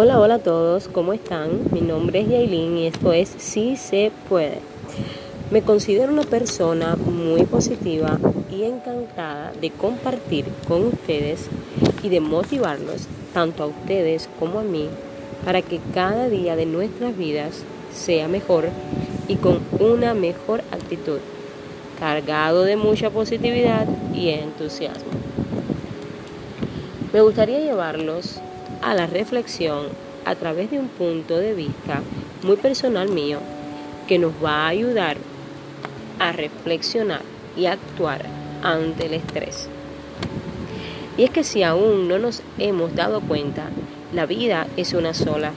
Hola, hola a todos, ¿cómo están? Mi nombre es Yailin y esto es Sí se puede. Me considero una persona muy positiva y encantada de compartir con ustedes y de motivarlos, tanto a ustedes como a mí, para que cada día de nuestras vidas sea mejor y con una mejor actitud, cargado de mucha positividad y entusiasmo. Me gustaría llevarlos a la reflexión a través de un punto de vista muy personal mío que nos va a ayudar a reflexionar y actuar ante el estrés. Y es que si aún no nos hemos dado cuenta, la vida es una sola.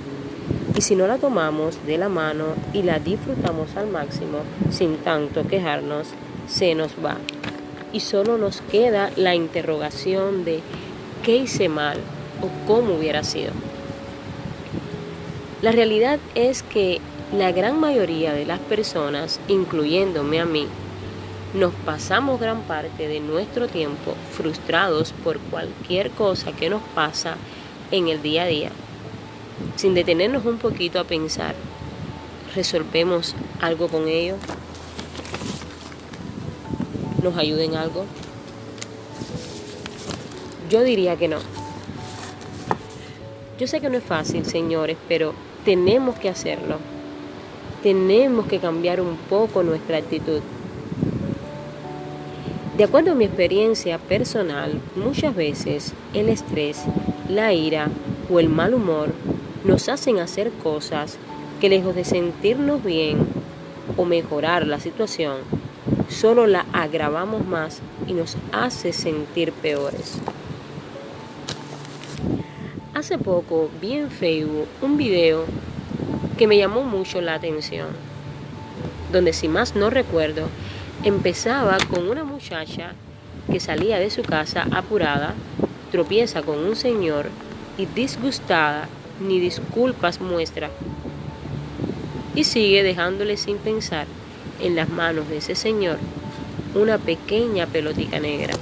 Y si no la tomamos de la mano y la disfrutamos al máximo, sin tanto quejarnos, se nos va. Y solo nos queda la interrogación de qué hice mal o cómo hubiera sido. La realidad es que la gran mayoría de las personas, incluyéndome a mí, nos pasamos gran parte de nuestro tiempo frustrados por cualquier cosa que nos pasa en el día a día, sin detenernos un poquito a pensar, ¿resolvemos algo con ello? ¿Nos ayuden algo? Yo diría que no. Yo sé que no es fácil, señores, pero tenemos que hacerlo. Tenemos que cambiar un poco nuestra actitud. De acuerdo a mi experiencia personal, muchas veces el estrés, la ira o el mal humor nos hacen hacer cosas que lejos de sentirnos bien o mejorar la situación, solo la agravamos más y nos hace sentir peores. Hace poco vi en Facebook un video que me llamó mucho la atención, donde si más no recuerdo, empezaba con una muchacha que salía de su casa apurada, tropieza con un señor y disgustada ni disculpas muestra, y sigue dejándole sin pensar en las manos de ese señor una pequeña pelotica negra.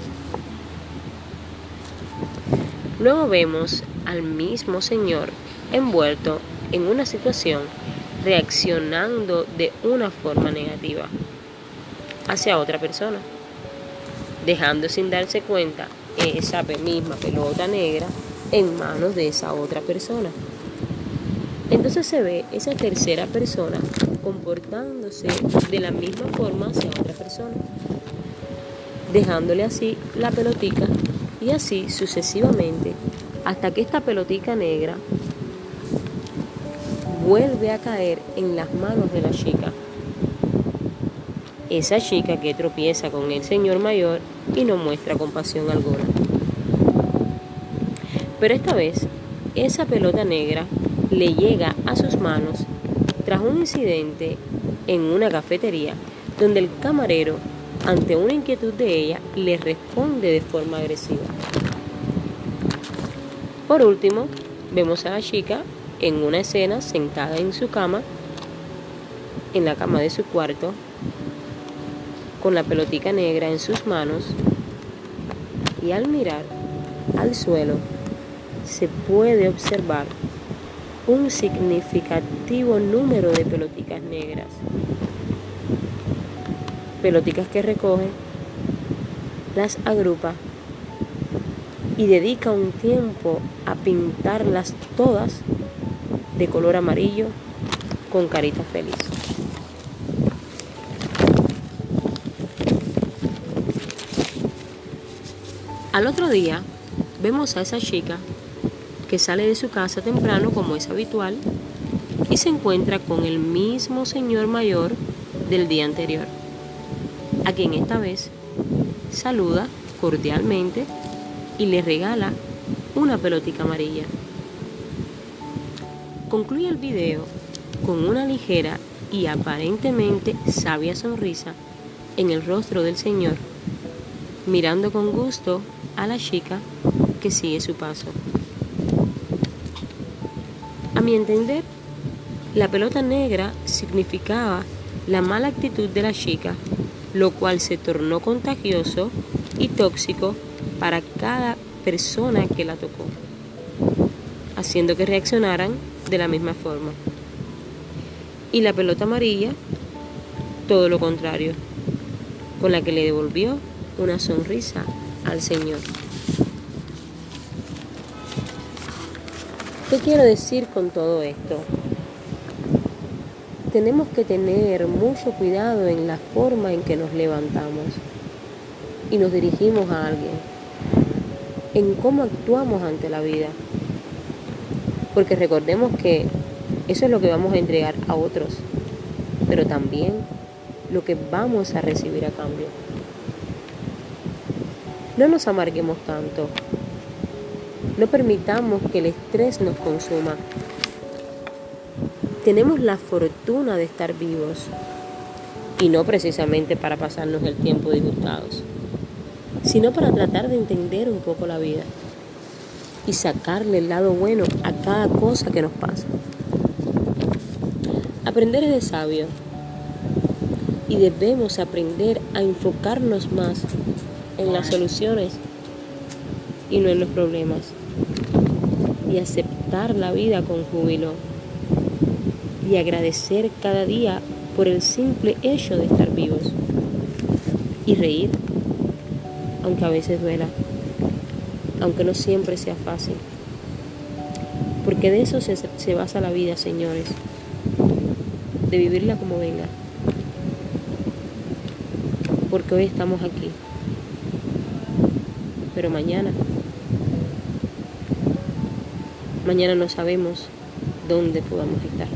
Luego vemos al mismo Señor envuelto en una situación reaccionando de una forma negativa hacia otra persona, dejando sin darse cuenta esa misma pelota negra en manos de esa otra persona. Entonces se ve esa tercera persona comportándose de la misma forma hacia otra persona, dejándole así la pelotica y así sucesivamente hasta que esta pelotica negra vuelve a caer en las manos de la chica. Esa chica que tropieza con el señor mayor y no muestra compasión alguna. Pero esta vez, esa pelota negra le llega a sus manos tras un incidente en una cafetería donde el camarero, ante una inquietud de ella, le responde de forma agresiva. Por último, vemos a la chica en una escena sentada en su cama, en la cama de su cuarto, con la pelotica negra en sus manos y al mirar al suelo se puede observar un significativo número de peloticas negras. Peloticas que recoge, las agrupa y dedica un tiempo a pintarlas todas de color amarillo con carita feliz. Al otro día vemos a esa chica que sale de su casa temprano como es habitual y se encuentra con el mismo señor mayor del día anterior, a quien esta vez saluda cordialmente y le regala una pelotita amarilla. Concluye el video con una ligera y aparentemente sabia sonrisa en el rostro del Señor, mirando con gusto a la chica que sigue su paso. A mi entender, la pelota negra significaba la mala actitud de la chica, lo cual se tornó contagioso y tóxico para cada persona que la tocó. haciendo que reaccionaran de la misma forma. Y la pelota amarilla, todo lo contrario, con la que le devolvió una sonrisa al Señor. ¿Qué quiero decir con todo esto? Tenemos que tener mucho cuidado en la forma en que nos levantamos y nos dirigimos a alguien, en cómo actuamos ante la vida. Porque recordemos que eso es lo que vamos a entregar a otros, pero también lo que vamos a recibir a cambio. No nos amarguemos tanto. No permitamos que el estrés nos consuma. Tenemos la fortuna de estar vivos y no precisamente para pasarnos el tiempo disgustados, sino para tratar de entender un poco la vida y sacarle el lado bueno a cada cosa que nos pasa. Aprender es de sabio y debemos aprender a enfocarnos más en las soluciones y no en los problemas. Y aceptar la vida con júbilo. Y agradecer cada día por el simple hecho de estar vivos. Y reír, aunque a veces duela, aunque no siempre sea fácil. Porque de eso se, se basa la vida, señores. De vivirla como venga. Porque hoy estamos aquí pero mañana, mañana no sabemos dónde podamos estar.